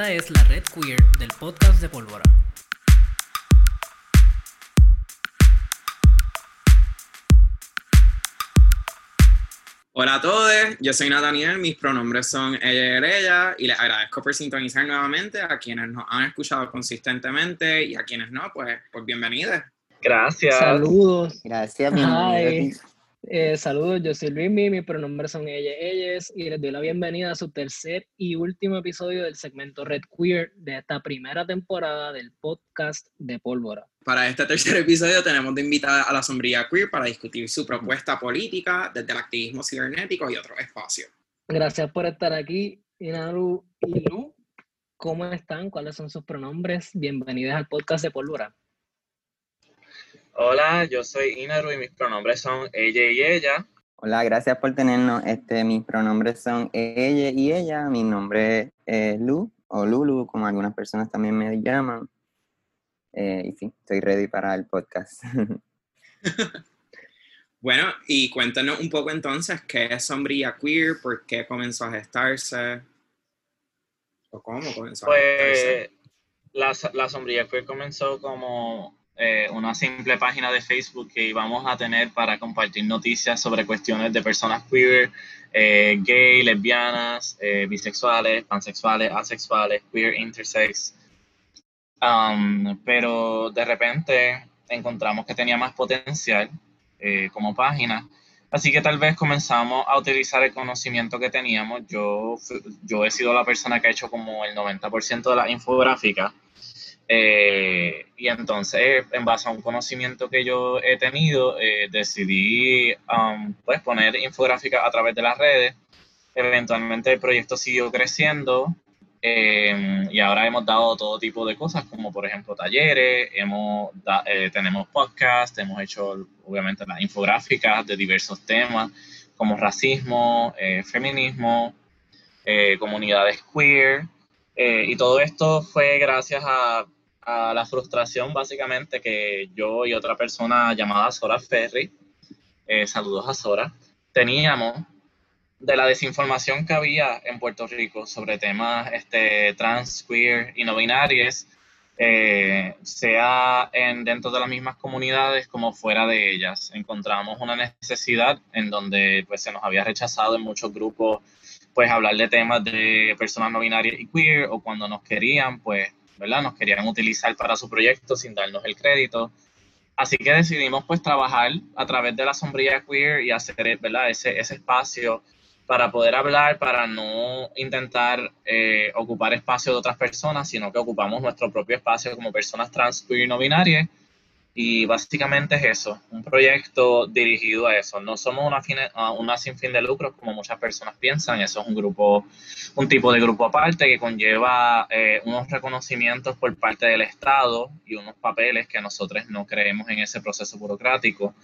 Esta es la red queer del podcast de Pólvora. Hola a todos, yo soy Nathaniel, mis pronombres son ella y ella, y les agradezco por sintonizar nuevamente a quienes nos han escuchado consistentemente y a quienes no, pues, pues bienvenidos. Gracias. Saludos. Gracias, Hi. Eh, saludos, yo soy Luismi, mis pronombres son ella, ellas, y les doy la bienvenida a su tercer y último episodio del segmento Red Queer de esta primera temporada del podcast de Pólvora. Para este tercer episodio tenemos de invitada a la sombría queer para discutir su propuesta política desde el activismo cibernético y otros espacios. Gracias por estar aquí, Inaru y Lu. ¿Cómo están? ¿Cuáles son sus pronombres? Bienvenidas al podcast de Pólvora. Hola, yo soy Inaru y mis pronombres son ella y ella. Hola, gracias por tenernos. Este, mis pronombres son ella y ella. Mi nombre es Lu o Lulu, como algunas personas también me llaman. Eh, y sí, estoy ready para el podcast. bueno, y cuéntanos un poco entonces qué es Sombría Queer, por qué comenzó a gestarse, o cómo comenzó pues, a gestarse. La, la Sombría Queer comenzó como eh, una simple página de Facebook que íbamos a tener para compartir noticias sobre cuestiones de personas queer, eh, gay, lesbianas, eh, bisexuales, pansexuales, asexuales, queer, intersex. Um, pero de repente encontramos que tenía más potencial como página. Así que tal vez comenzamos a utilizar el conocimiento que teníamos. Yo, yo he sido la persona que ha hecho como el 90% de la infográfica eh, y entonces, en base a un conocimiento que yo he tenido, eh, decidí um, pues poner infográfica a través de las redes. Eventualmente el proyecto siguió creciendo eh, y ahora hemos dado todo tipo de cosas, como por ejemplo talleres, hemos tenemos podcasts, hemos hecho obviamente las infográficas de diversos temas, como racismo, feminismo, comunidades queer. y todo esto fue gracias a a la frustración básicamente que yo y otra persona llamada Sora Ferry, eh, saludos a Sora, teníamos de la desinformación que había en Puerto Rico sobre temas este, trans, queer y no binarios, eh, sea en, dentro de las mismas comunidades como fuera de ellas. Encontramos una necesidad en donde pues, se nos había rechazado en muchos grupos pues hablar de temas de personas no binarias y queer o cuando nos querían pues ¿verdad? Nos querían utilizar para su proyecto sin darnos el crédito. Así que decidimos pues trabajar a través de la sombrilla queer y hacer ¿verdad? Ese, ese espacio para poder hablar, para no intentar eh, ocupar espacio de otras personas, sino que ocupamos nuestro propio espacio como personas trans, queer y no binarias y básicamente es eso, un proyecto dirigido a eso. No somos una, una sin fin de lucros como muchas personas piensan, eso es un grupo, un tipo de grupo aparte que conlleva eh, unos reconocimientos por parte del Estado y unos papeles que nosotros no creemos en ese proceso burocrático.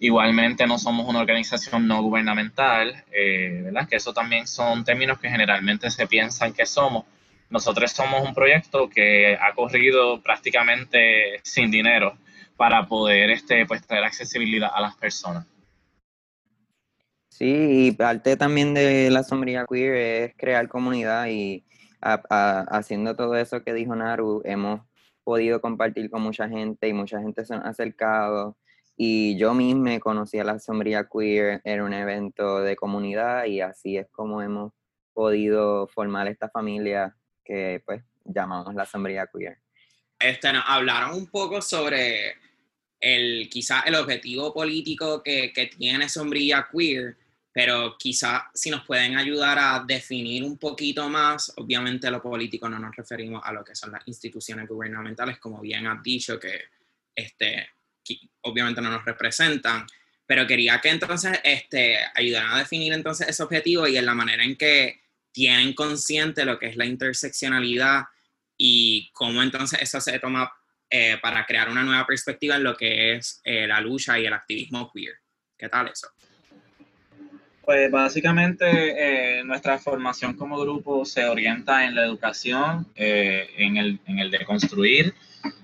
Igualmente no somos una organización no gubernamental, eh, ¿verdad? Que eso también son términos que generalmente se piensan que somos. Nosotros somos un proyecto que ha corrido prácticamente sin dinero para poder este, pues, traer accesibilidad a las personas. Sí, y parte también de la sombría queer es crear comunidad y haciendo todo eso que dijo Naru, hemos podido compartir con mucha gente y mucha gente se ha acercado. Y yo misma conocí a la sombría queer en un evento de comunidad y así es como hemos podido formar esta familia que pues llamamos la sombría queer. Este, nos hablaron un poco sobre el, quizás el objetivo político que, que tiene Sombrilla Queer, pero quizás si nos pueden ayudar a definir un poquito más, obviamente lo político no nos referimos a lo que son las instituciones gubernamentales, como bien has dicho, que este, obviamente no nos representan, pero quería que entonces este, ayudaran a definir entonces ese objetivo y en la manera en que tienen consciente lo que es la interseccionalidad y cómo entonces eso se toma eh, para crear una nueva perspectiva en lo que es eh, la lucha y el activismo queer. ¿Qué tal eso? Pues básicamente eh, nuestra formación como grupo se orienta en la educación, en, el, en el de construir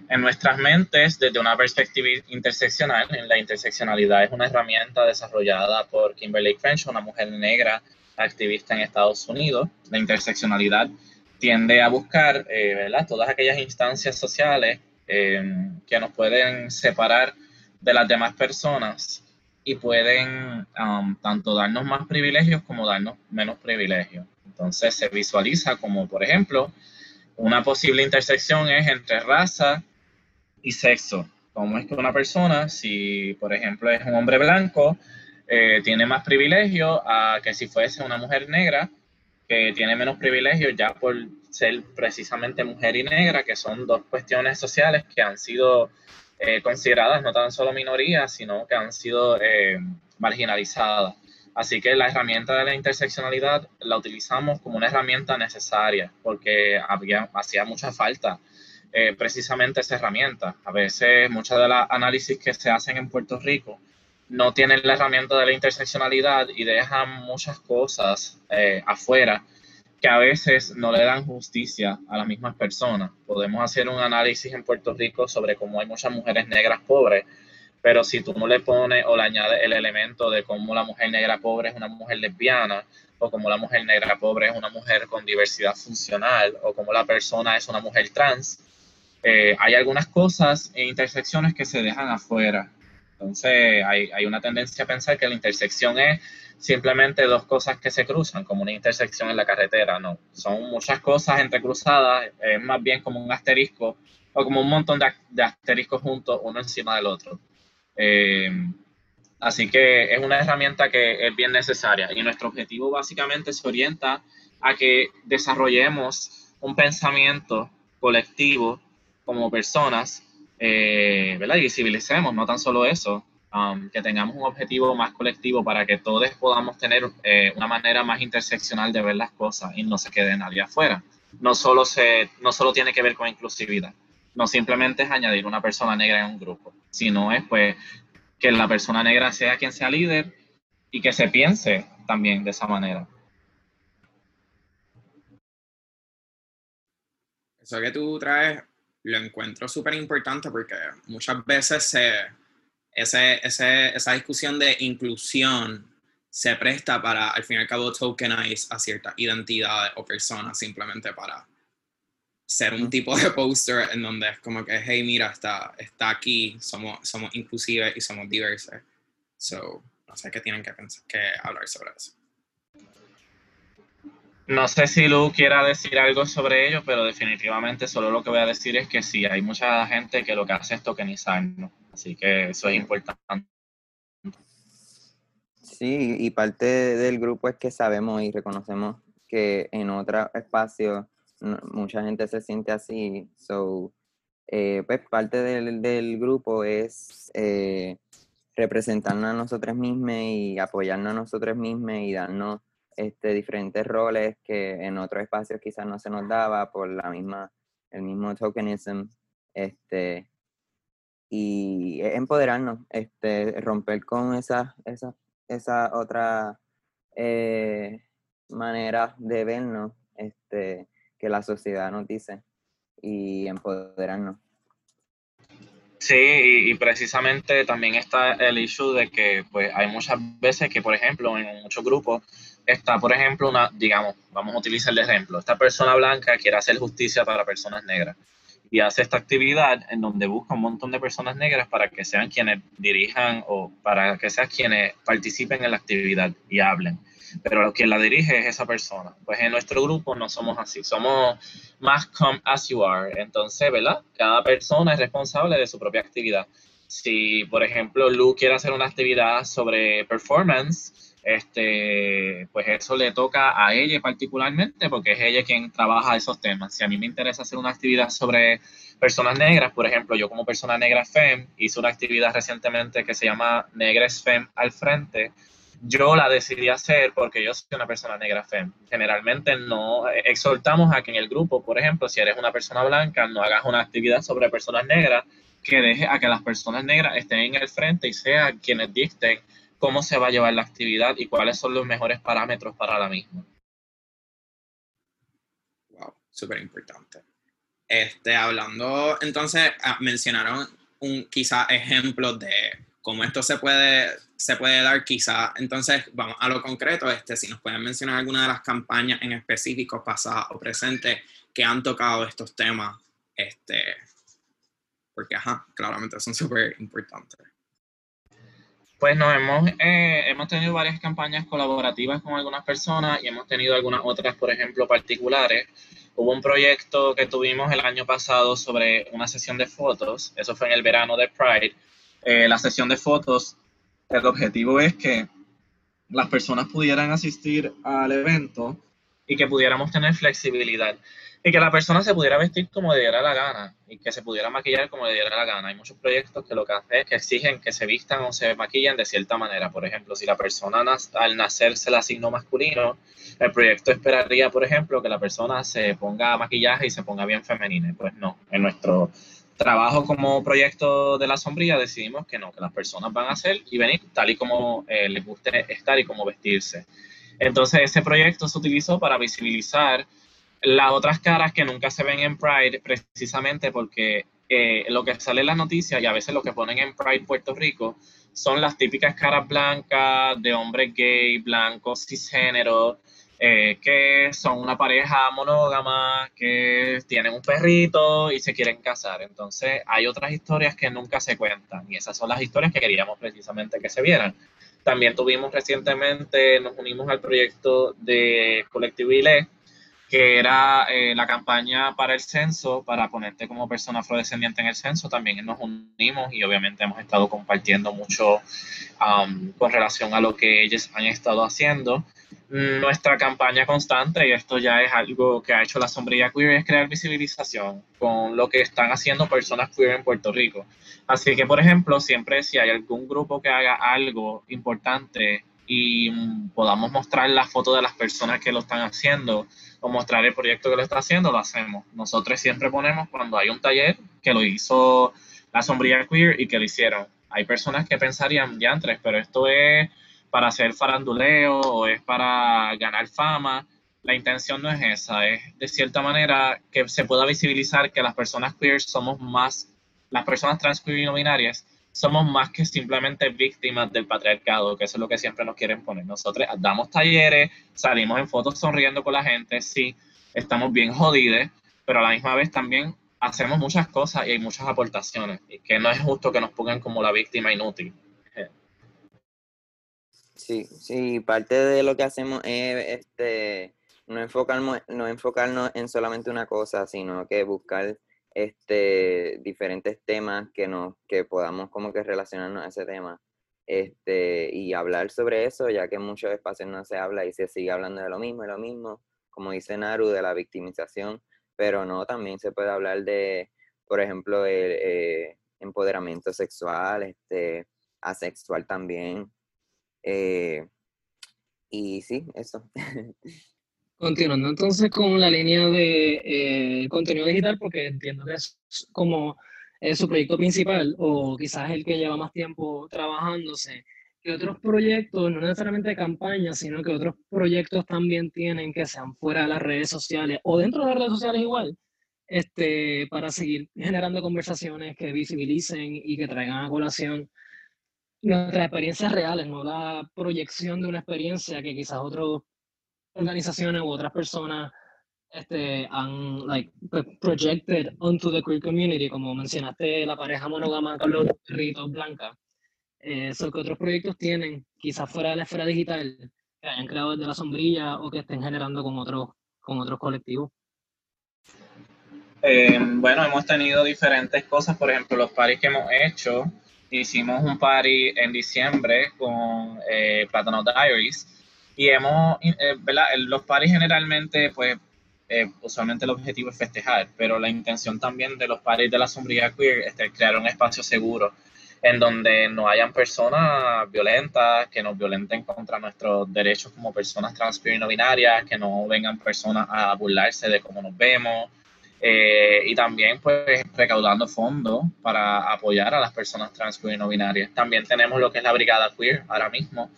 en nuestras mentes desde una perspectiva interseccional. La interseccionalidad es una herramienta desarrollada por Kimberly Crenshaw, una mujer negra activista en Estados Unidos. La interseccionalidad tiende a buscar eh, todas aquellas instancias sociales em, que nos pueden separar de las demás personas y pueden um, tanto darnos más privilegios como darnos menos privilegios. Entonces se visualiza como, por ejemplo, una posible intersección es entre raza y sexo. Como es que una persona, si por ejemplo es un hombre blanco, eh, tiene más privilegios a que si fuese una mujer negra, que tiene menos privilegios ya por ser precisamente mujer y negra, que son dos cuestiones sociales que han sido eh, consideradas no tan solo minorías, sino que han sido eh, marginalizadas. Así que la herramienta de la interseccionalidad la utilizamos como una herramienta necesaria porque había, hacía mucha falta eh, precisamente esa herramienta. A veces muchas de las análisis que se hacen en Puerto Rico no tienen la herramienta de la interseccionalidad y dejan muchas cosas eh, afuera que a veces no le dan justicia a las mismas personas. Podemos hacer un análisis en Puerto Rico sobre cómo hay muchas mujeres negras pobres, pero si tú no le pones o le añades el elemento de cómo la mujer negra pobre es una mujer lesbiana, o cómo la mujer negra pobre es una mujer con diversidad funcional, o cómo la persona es una mujer trans, eh, hay algunas cosas e intersecciones que se dejan afuera. Entonces hay, una tendencia a pensar que la intersección es simplemente dos cosas que se cruzan, como una intersección en la carretera. No, son muchas cosas entrecruzadas, es más bien como un asterisco o como un montón de, de asteriscos juntos uno encima del otro. Eh, así que es una herramienta que es bien necesaria y nuestro objetivo básicamente se orienta a que desarrollemos un pensamiento colectivo como personas, eh. Y visibilicemos, no tan solo eso, um, que tengamos un objetivo más colectivo para que todos podamos tener eh, una manera más interseccional de ver las cosas y no se quede nadie afuera. No solo, se, no solo tiene que ver con inclusividad, no simplemente es añadir una persona negra en un grupo, sino es pues que la persona negra sea quien sea líder y que se piense también de esa manera. Eso que tú traes lo encuentro súper importante porque muchas veces se, ese, ese, esa discusión de inclusión se presta para, al fin y al cabo, tokenize a ciertas identidades o personas simplemente para ser un tipo de poster en donde es como que, hey, mira, está, está aquí, somos, somos y somos diversos. So, no sé qué tienen que, pensar, que hablar sobre eso. No sé si Lu quiera decir algo sobre ello, pero definitivamente solo lo que voy a decir es que sí, hay mucha gente que lo que hace es tokenizar, ¿no? Así que eso es importante. Sí, y parte del grupo es que sabemos y reconocemos que en otro espacio mucha gente se siente así. So, eh, pues parte del, del grupo es eh, representarnos a nosotros mismos y apoyarnos a nosotros mismos y darnos este, diferentes roles que en otros espacios quizás no se nos daba por la misma, el mismo tokenism. Este, y empoderarnos, este, romper con esa, esa, esa otra eh, manera de vernos, este, que la sociedad nos dice y empoderarnos. Sí, y, precisamente también está el issue de que pues hay muchas veces que, por ejemplo, en muchos grupos está, por ejemplo, una, digamos, vamos a utilizar el ejemplo, esta persona blanca quiere hacer justicia para personas negras y hace esta actividad en donde busca un montón de personas negras para que sean quienes dirijan o para que sean quienes participen en la actividad y hablen pero quien la dirige es esa persona. Pues en nuestro grupo no somos así, somos más come as you are. Entonces, ¿verdad? Cada persona es responsable de su propia actividad. Si, por ejemplo, Lu quiere hacer una actividad sobre performance, este, pues eso le toca a ella particularmente, porque es ella quien trabaja esos temas. Si a mí me interesa hacer una actividad sobre personas negras, por ejemplo, yo como persona negra FEM hice una actividad recientemente que se llama Negres FEM al frente, yo la decidí hacer porque yo soy una persona negra FEM. Generalmente no exhortamos a que en el grupo, por ejemplo, si eres una persona blanca, no hagas una actividad sobre personas negras, que deje a que las personas negras estén en el frente y sean quienes dicten cómo se va a llevar la actividad y cuáles son los mejores parámetros para la misma. Wow, súper importante. Este, hablando, entonces, ah, mencionaron un quizá ejemplo de cómo esto se puede, se puede dar, quizá, entonces vamos a lo concreto, este, si nos pueden mencionar alguna de las campañas en específico, pasadas o presentes, que han tocado estos temas, este, porque, ajá, claramente son súper importantes. Pues nos hemos, eh, hemos tenido varias campañas colaborativas con algunas personas y hemos tenido algunas otras, por ejemplo, particulares. Hubo un proyecto que tuvimos el año pasado sobre una sesión de fotos, eso fue en el verano de Pride. Eh, la sesión de fotos, el objetivo es que las personas pudieran asistir al evento y que pudiéramos tener flexibilidad y que la persona se pudiera vestir como le diera la gana y que se pudiera maquillar como le diera la gana. Hay muchos proyectos que lo que hacen es que exigen que se vistan o se maquillen de cierta manera. Por ejemplo, si la persona al nacer se le asignó masculino, el proyecto esperaría, por ejemplo, que la persona se ponga maquillaje y se ponga bien femenina. Pues no, en nuestro trabajo como proyecto de la sombrilla decidimos que no, que las personas van a hacer y venir tal y como eh, les guste estar y como vestirse. Entonces ese proyecto se utilizó para visibilizar las otras caras que nunca se ven en Pride, precisamente porque eh, lo que sale en las noticias y a veces lo que ponen en Pride Puerto Rico son las típicas caras blancas de hombres gay, blancos, cisgénero, eh, que son una pareja monógama, que tienen un perrito y se quieren casar. Entonces hay otras historias que nunca se cuentan y esas son las historias que queríamos precisamente que se vieran. También tuvimos recientemente, nos unimos al proyecto de Colectivo ILE, que era eh, la campaña para el censo, para ponerte como persona afrodescendiente en el censo, también nos unimos y obviamente hemos estado compartiendo mucho um, con relación a lo que ellos han estado haciendo. Nuestra campaña constante, y esto ya es algo que ha hecho la sombrilla queer, es crear visibilización con lo que están haciendo personas queer en Puerto Rico. Así que, por ejemplo, siempre si hay algún grupo que haga algo importante y podamos mostrar la foto de las personas que lo están haciendo, o mostrar el proyecto que lo está haciendo, lo hacemos. Nosotros siempre ponemos cuando hay un taller que lo hizo la sombrilla queer y que lo hicieron. Hay personas que pensarían, diantres, pero esto es para hacer faranduleo o es para ganar fama. La intención no es esa, es de cierta manera que se pueda visibilizar que las personas queer somos más, las personas trans queer y no binarias somos más que simplemente víctimas del patriarcado, que eso es lo que siempre nos quieren poner. Nosotros damos talleres, salimos en fotos sonriendo con la gente, sí, estamos bien jodidos, pero a la misma vez también hacemos muchas cosas y hay muchas aportaciones, y que no es justo que nos pongan como la víctima inútil. Sí, sí, parte de lo que hacemos es este, no, enfocarnos, no enfocarnos en solamente una cosa, sino que buscar este, diferentes temas que, nos, que podamos como que relacionarnos a ese tema este, y hablar sobre eso, ya que en muchos espacios no se habla y se sigue hablando de lo mismo y lo mismo, como dice Naru, de la victimización, pero no, también se puede hablar de, por ejemplo, el eh, empoderamiento sexual, este, asexual también. Eh, y sí, eso. Continuando entonces con la línea de eh, contenido digital, porque entiendo que es como su proyecto principal o quizás el que lleva más tiempo trabajándose, que otros proyectos, no necesariamente de campaña, sino que otros proyectos también tienen que sean fuera de las redes sociales o dentro de las redes sociales igual, este, para seguir generando conversaciones que visibilicen y que traigan a colación nuestras experiencias reales, no la proyección de una experiencia que quizás otros organizaciones u otras personas este, han like, projected onto the queer community, como mencionaste la pareja monógama con los perritos blancas. Eso que otros proyectos tienen, quizás fuera de la esfera digital, que hayan creado desde la sombrilla o que estén generando con otros, con otros colectivos. Eh, bueno, hemos tenido diferentes cosas, por ejemplo, los paris que hemos hecho. Hicimos un party en diciembre con eh, Plátano Diaries, y hemos, eh, ¿verdad? Los paris generalmente, pues, eh, usualmente el objetivo es festejar, pero la intención también de los paris de la sombrilla queer es crear un espacio seguro en donde no hayan personas violentas, que nos violenten contra nuestros derechos como personas trans y no binarias, que no vengan personas a burlarse de cómo nos vemos, eh, y también pues recaudando fondos para apoyar a las personas trans y no binarias. También tenemos lo que es la Brigada Queer ahora mismo,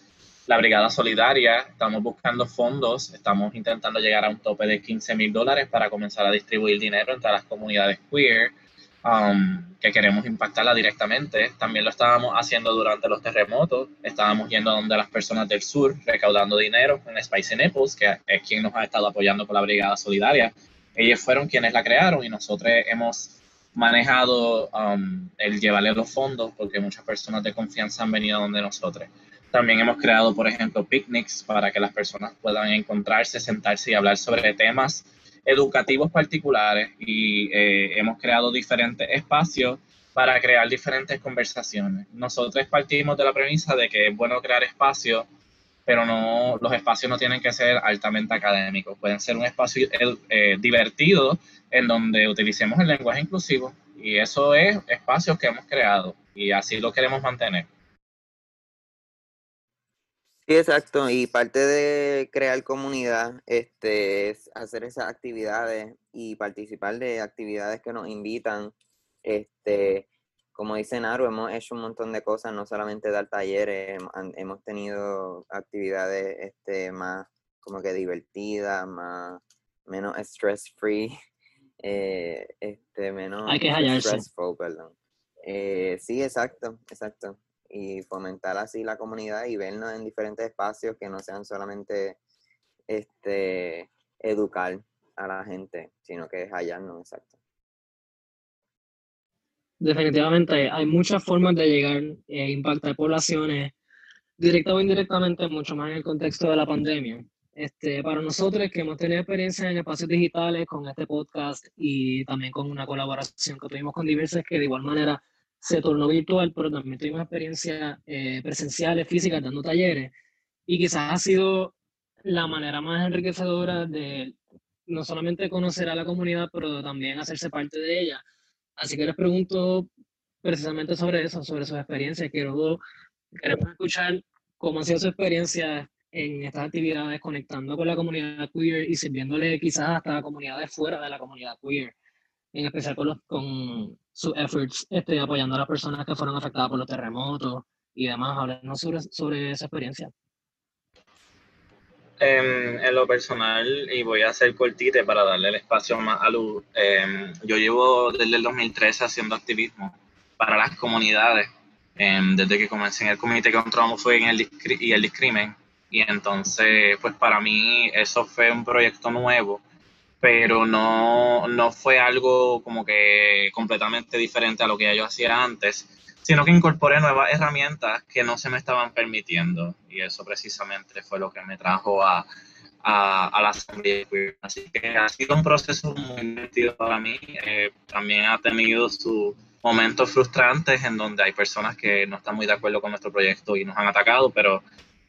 la Brigada Solidaria, estamos buscando fondos, estamos intentando llegar a un tope de 15 mil dólares para comenzar a distribuir dinero entre las comunidades queer. um, que queremos impactarla directamente. También lo estábamos haciendo durante los terremotos. Estábamos yendo a donde las personas del sur recaudando dinero en Spicy Naples, que es quien nos ha estado apoyando con la Brigada Solidaria. Ellos fueron quienes la crearon y nosotros hemos manejado um, el llevarle los fondos porque muchas personas de confianza han venido donde nosotros. También hemos creado, por ejemplo, picnics para que las personas puedan encontrarse, sentarse y hablar sobre temas educativos particulares y eh, hemos creado diferentes espacios para crear diferentes conversaciones. Nosotros partimos de la premisa de que es bueno crear espacios, pero no los espacios no tienen que ser altamente académicos, pueden ser un espacio eh, divertido en donde utilicemos el lenguaje inclusivo y eso es espacios que hemos creado y así lo queremos mantener. Sí, exacto. Y parte de crear comunidad este, es hacer esas actividades y participar de actividades que nos invitan. Este, como dice Naru, hemos hecho un montón de cosas, no solamente dar talleres, hemos tenido actividades este, más como que divertidas, más menos stress free, eh, este, menos Hay que stressful, perdón. Eh, sí, exacto, exacto y fomentar así la comunidad y vernos en diferentes espacios que no sean solamente este, educar a la gente, sino que es hallarnos, exacto. Definitivamente, hay muchas formas de llegar e impactar poblaciones, directa o indirectamente, mucho más en el contexto de la pandemia. Este, para nosotros que hemos tenido experiencia en espacios digitales con este podcast y también con una colaboración que tuvimos con diversas que de igual manera se tornó virtual, pero también tuvimos experiencias eh, presenciales, físicas, dando talleres. Y quizás ha sido la manera más enriquecedora de no solamente conocer a la comunidad, pero también hacerse parte de ella. Así que les pregunto precisamente sobre eso, sobre sus experiencias. Quiero, queremos escuchar cómo ha sido su experiencia en estas actividades, conectando con la comunidad queer y sirviéndole quizás hasta a comunidades fuera de la comunidad queer, en especial con, los, con sus efforts este, apoyando a las personas que fueron afectadas por los terremotos y demás. Háblenos sobre, sobre esa experiencia. en lo personal, y voy a hacer cortite para darle el espacio más a luz, em, yo llevo desde el 2013 haciendo activismo para las comunidades, em, desde que comencé en el Comité contra la Homofobia y el Discrimen. Y entonces, pues para mí eso fue un proyecto nuevo pero no, no fue algo como que completamente diferente a lo que yo hacía antes, sino que incorporé nuevas herramientas que no se me estaban permitiendo y eso precisamente fue lo que me trajo a, a, la Asamblea Así que ha sido un proceso muy divertido para mí. Eh, también ha tenido sus momentos frustrantes en donde hay personas que no están muy de acuerdo con nuestro proyecto y nos han atacado, pero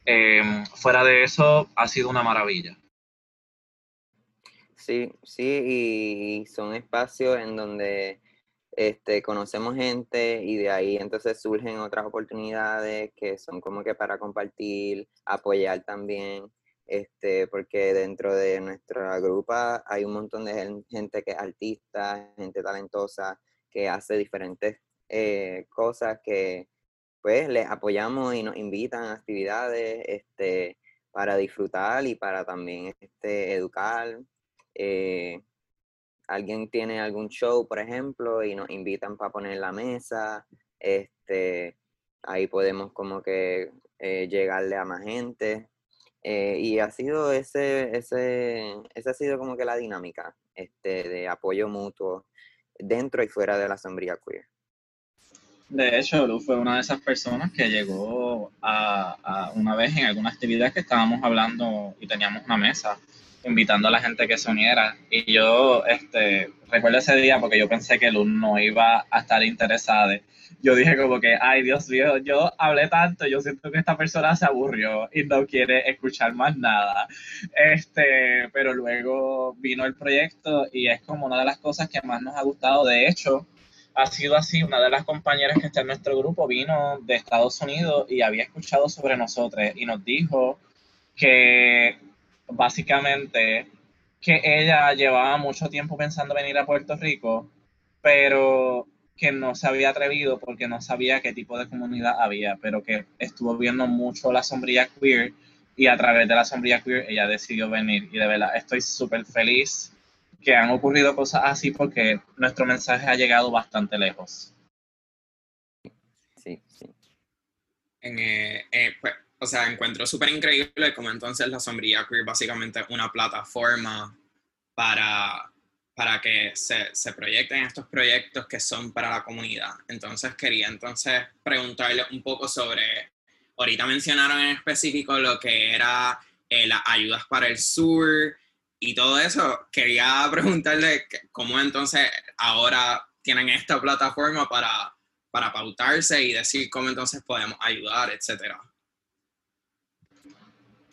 eh, fuera de eso ha sido una maravilla. Sí, sí, y son espacios en donde este, conocemos gente y de ahí entonces surgen otras oportunidades que son como que para compartir, apoyar también, este, porque dentro de nuestra grupa hay un montón de gente que es artista, gente talentosa, que hace diferentes eh, cosas que pues les apoyamos y nos invitan a actividades este, para disfrutar y para también este, educar eh, alguien tiene algún show, por ejemplo, y nos invitan para poner la mesa, este, ahí podemos como que eh, llegarle a más gente. Eh, y ha sido ese, ese, esa ha sido como que la dinámica este, de apoyo mutuo dentro y fuera de la sombría queer. De hecho, Lu fue una de esas personas que llegó a, a, una vez en alguna actividad que estábamos hablando y teníamos una mesa invitando a la gente que se uniera. Y yo este, recuerdo ese día porque yo pensé que Luz no iba a estar interesada. Yo dije como que, ay Dios mío, yo hablé tanto, yo siento que esta persona se aburrió y no quiere escuchar más nada. Este, pero luego vino el proyecto y es como una de las cosas que más nos ha gustado. De hecho, ha sido así, una de las compañeras que está en nuestro grupo vino de Estados Unidos y había escuchado sobre nosotros y nos dijo que básicamente que ella llevaba mucho tiempo pensando venir a Puerto Rico, pero que no se había atrevido porque no sabía qué tipo de comunidad había, pero que estuvo viendo mucho la sombrilla queer y a través de la sombrilla queer ella decidió venir y de verdad estoy súper feliz que han ocurrido cosas así porque nuestro mensaje ha llegado bastante lejos. Sí, sí. Eh, eh, pues, o sea, encuentro súper increíble como entonces la sombrilla queer básicamente una plataforma para, para que se, se, proyecten estos proyectos que son para la comunidad. Entonces quería entonces preguntarle un poco sobre, ahorita mencionaron en específico lo que era eh, las ayudas para el sur y todo eso. Quería preguntarle cómo entonces ahora tienen esta plataforma para, para pautarse y decir cómo entonces podemos ayudar, etcétera.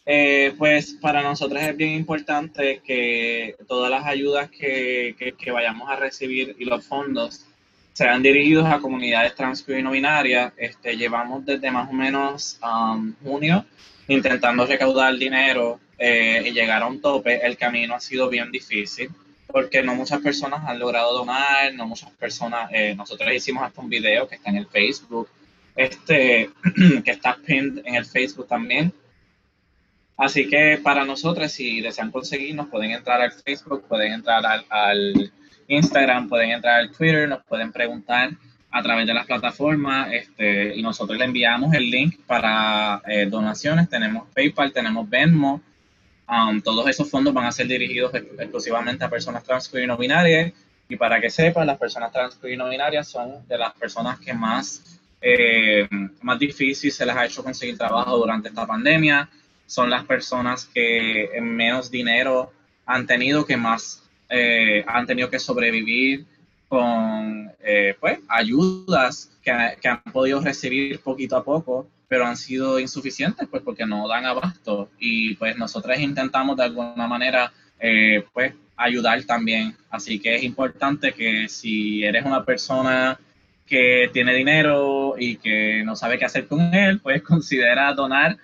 Eh, pues para nosotros es bien importante que todas las ayudas que, que, vayamos a recibir y los fondos sean dirigidos a comunidades trans y no binarias. Este, llevamos desde más o menos um, junio intentando recaudar dinero eh, y llegar a un tope. El camino ha sido bien difícil porque no muchas personas han logrado donar, no muchas personas, eh, nosotros hicimos hasta un video que está en el Facebook, este, que está pinned en el Facebook también, Así que para nosotros, si desean conseguirnos, pueden entrar al Facebook, pueden entrar al, Instagram, pueden entrar al Twitter, nos pueden preguntar a través de las plataformas este, y nosotros le enviamos el link para eh, donaciones. Tenemos PayPal, tenemos Venmo. Um, todos esos fondos van a ser dirigidos exclusivamente a personas trans y no binarias. Y para que sepan, las personas trans y no binarias son de las personas que más, eh, más difícil se les ha hecho conseguir trabajo durante esta pandemia son las personas que en menos dinero han tenido que más eh, han tenido que sobrevivir con eh, pues, ayudas que, han podido recibir poquito a poco, pero han sido insuficientes pues porque no dan abasto y pues nosotros intentamos de alguna manera eh, pues ayudar también. Así que es importante que si eres una persona que tiene dinero y que no sabe qué hacer con él, pues considera donar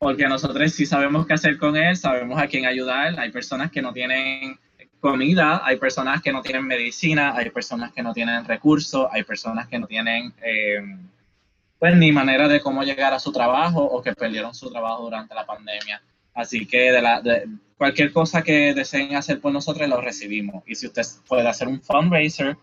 porque nosotros sí sabemos qué hacer con él, sabemos a quién ayudar. Hay personas que no tienen comida, hay personas que no tienen medicina, hay personas que no tienen recursos, hay personas que no tienen eh, pues ni manera de cómo llegar a su trabajo o que perdieron su trabajo durante la pandemia. Así que de, la, de cualquier cosa que deseen hacer por nosotros lo recibimos. Y si usted puede hacer un fundraiser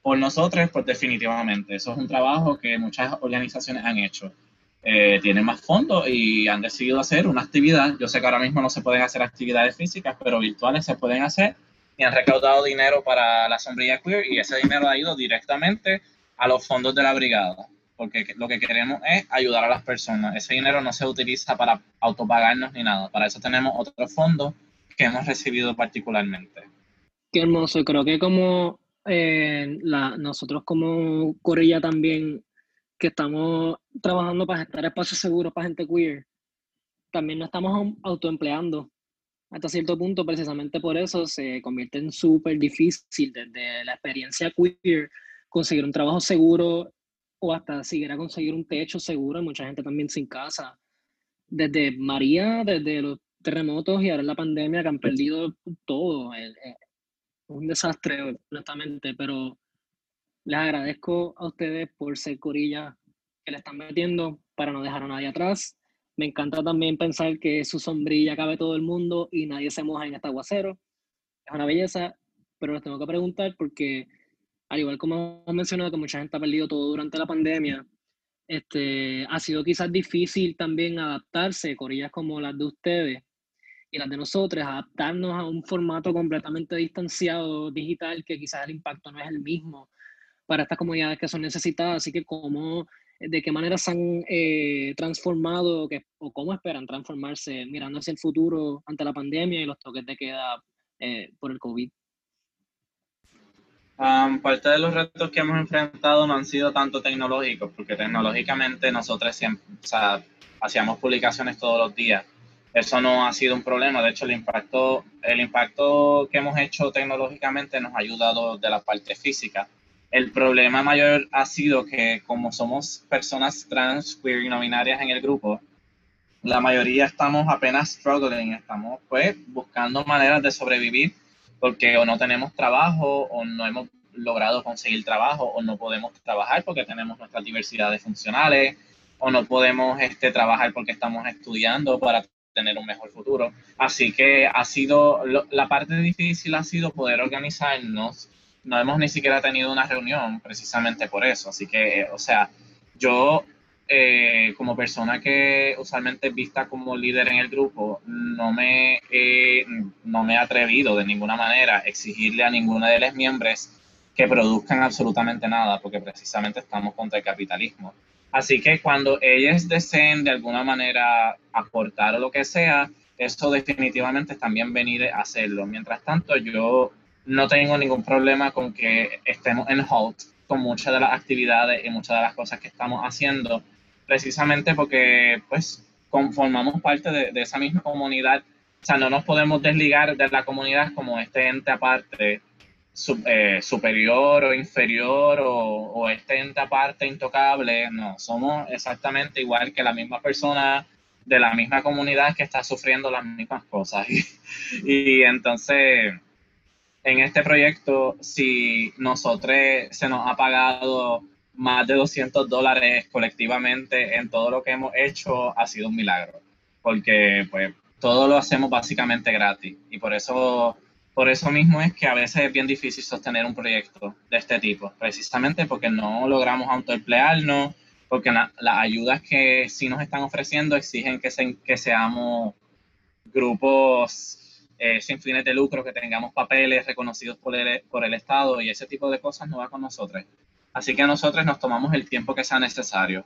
por nosotros, pues definitivamente. Eso es un trabajo que muchas organizaciones han hecho eh, tienen más fondos y han decidido hacer una actividad. Yo sé que ahora mismo no se pueden hacer actividades físicas, pero virtuales se pueden hacer y han recaudado dinero para la sombrilla queer y ese dinero ha ido directamente a los fondos de la brigada, porque lo que queremos es ayudar a las personas. Ese dinero no se utiliza para autopagarnos ni nada, para eso tenemos otros fondos que hemos recibido particularmente. Qué hermoso, creo que como eh, nosotros como Corilla también que estamos trabajando para gestar espacios seguros para gente queer, también nos estamos autoempleando. Hasta cierto punto, precisamente por eso, se convierte en súper difícil desde la experiencia queer conseguir un trabajo seguro o hasta siquiera conseguir un techo seguro. Hay mucha gente también sin casa. Desde María, desde los terremotos y ahora la pandemia que han perdido todo. Es un desastre, honestamente, pero les agradezco a ustedes por ser corilla que le están metiendo para no dejar a nadie atrás. Me encanta también pensar que su sombrilla cabe todo el mundo y nadie se moja en este aguacero. Es una belleza, pero les tengo que preguntar porque, al igual como hemos mencionado que mucha gente ha perdido todo durante la pandemia, este, ha sido quizás difícil también adaptarse, corillas como las de ustedes y las de nosotros, adaptarnos a un formato completamente distanciado digital que quizás el impacto no es el mismo para estas comunidades que son necesitadas. Así que cómo, de qué manera se han eh, transformado que, o cómo esperan transformarse mirando hacia el futuro ante la pandemia y los toques de queda eh, por el COVID. Um, parte de los retos que hemos enfrentado no han sido tanto tecnológicos, porque tecnológicamente nosotros siempre, o sea, hacíamos publicaciones todos los días. Eso no ha sido un problema. De hecho, el impacto, el impacto que hemos hecho tecnológicamente nos ha ayudado de la parte física el problema mayor ha sido que como somos personas trans, queer y no binarias en el grupo, la mayoría estamos apenas struggling, estamos pues buscando maneras de sobrevivir porque o no tenemos trabajo o no hemos logrado conseguir trabajo o no podemos trabajar porque tenemos nuestras diversidades funcionales o no podemos este, trabajar porque estamos estudiando para tener un mejor futuro. Así que ha sido, la parte difícil ha sido poder organizarnos. No hemos ni siquiera tenido una reunión precisamente por eso. Así que, o sea, yo eh, como persona que usualmente es vista como líder en el grupo, no me, no me he atrevido de ninguna manera a exigirle a ninguna de las miembros que produzcan absolutamente nada, porque precisamente estamos contra el capitalismo. Así que cuando ellos deseen de alguna manera aportar o lo que sea, eso definitivamente es también venir a hacerlo. Mientras tanto, yo no tengo ningún problema con que estemos en halt con muchas de las actividades y muchas de las cosas que estamos haciendo, precisamente porque pues conformamos parte de, esa misma comunidad. O sea, no nos podemos desligar de la comunidad como este ente aparte eh, superior o inferior o, o este ente aparte intocable, no, somos exactamente igual que la misma persona de la misma comunidad que está sufriendo las mismas cosas. Y, entonces, en este proyecto, si nosotros se nos ha pagado más de 200 dólares colectivamente en todo lo que hemos hecho, ha sido un milagro, porque pues todo lo hacemos básicamente gratis. Y por eso por eso mismo es que a veces es bien difícil sostener un proyecto de este tipo, precisamente porque no logramos autoemplearnos, porque las ayudas que sí nos están ofreciendo exigen que, que seamos grupos eh, sin fines de lucro, que tengamos papeles reconocidos por el, por el Estado y ese tipo de cosas no va con nosotros. Así que nosotros nos tomamos el tiempo que sea necesario.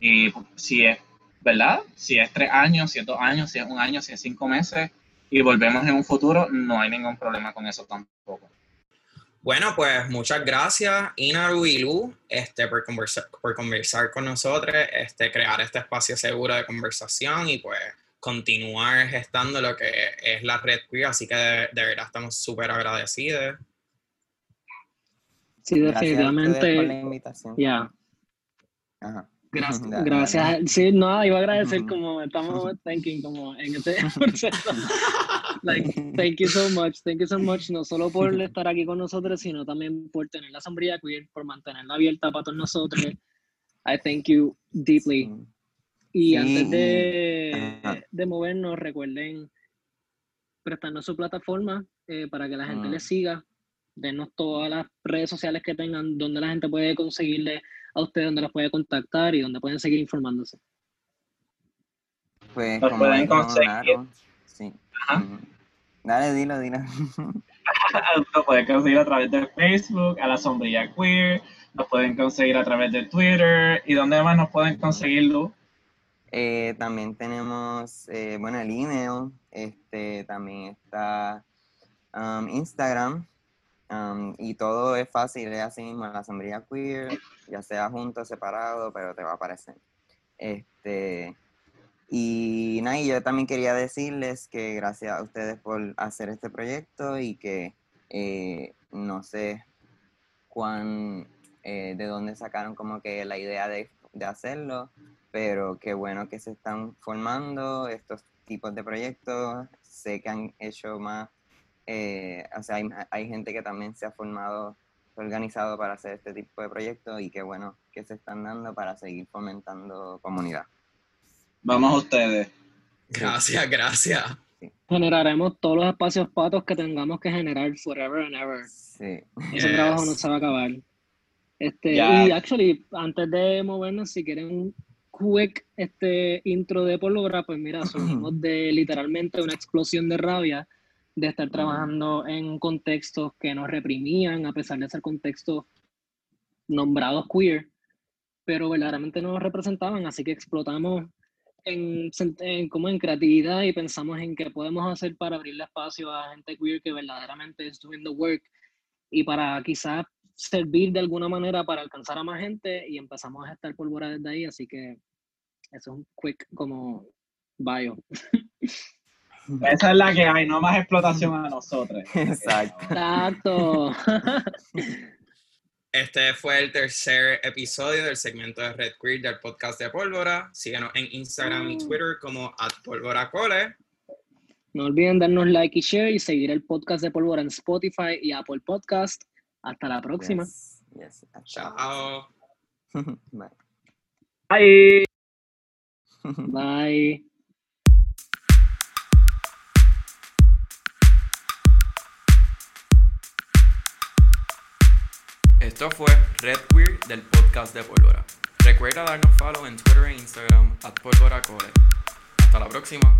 Y si es, ¿verdad? Si es tres años, si es dos años, si es un año, si es cinco meses, y volvemos en un futuro, no hay ningún problema con eso tampoco. Bueno, pues muchas gracias, Inaru y Lu, este, por, conversar, por conversar con nosotros, este, crear este espacio seguro de conversación y pues continuar gestando lo que es la red queer, así que de, verdad estamos súper agradecidos. Sí, definitivamente. por la invitación. Ya. Gracias. Gracias. Sí, no, iba a agradecer como estamos thinking como en este proceso. like, thank you so much, thank you so much, no solo por estar aquí con nosotros, sino también por tener la sombrilla queer, por mantenerla abierta para todos nosotros. I thank you deeply. Y antes de, de, movernos, recuerden prestarnos su plataforma eh, para que la gente les siga. Denos todas las redes sociales que tengan donde la gente puede conseguirle a usted dónde los puede contactar y dónde pueden seguir informándose. Pues nos pueden conseguir. sí. Dale, dilo, dilo. nos pueden conseguir a través de Facebook, a la sombrilla queer, nos pueden conseguir a través de Twitter y dónde más nos pueden conseguirlo. Eh, también tenemos, eh, bueno, el email, este, también está um, Instagram, um, y todo es fácil, es así mismo, la sombrilla queer, ya sea junto separado, pero te va a aparecer. Este, y nada, yo también quería decirles que gracias a ustedes por hacer este proyecto y que eh, no sé cuán, eh, de dónde sacaron como que la idea de, de hacerlo, pero qué bueno que se están formando estos tipos de proyectos. Sé que han hecho más, eh, o sea, hay, hay gente que también se ha formado organizado para hacer este tipo de proyectos y qué bueno que se están dando para seguir fomentando comunidad. Vamos a ustedes. Gracias, gracias. Generaremos todos los espacios patos que tengamos que generar forever and ever. Sí. Ese trabajo no se va a acabar. Este, Y actually, antes de movernos, si quieren un quick este, intro de Polvora, pues mira, somos de literalmente una explosión de rabia de estar trabajando en contextos que nos reprimían, a pesar de ser contextos nombrados queer, pero verdaderamente no nos representaban, así que explotamos en, como en creatividad y pensamos en qué podemos hacer para abrirle espacio a gente queer que verdaderamente es doing the work. Y para quizás servir de alguna manera para alcanzar a más gente y empezamos a estar pólvora desde ahí, así que eso es un quick como bio. Esa es la que hay, no más explotación a nosotros. Exacto. Este fue el tercer episodio del segmento de Red Queer del podcast de Pólvora. Síganos en Instagram y Twitter como @pólvoracole. No olviden darnos like y share y seguir el podcast de Pólvora en Spotify y Apple Podcast. Hasta la próxima. Yes. Chao. Bye. Bye. Bye. Esto fue Red Queer del podcast de Pólvora. Recuerda darnos follow en Twitter e Instagram at Pólvora Hasta la próxima.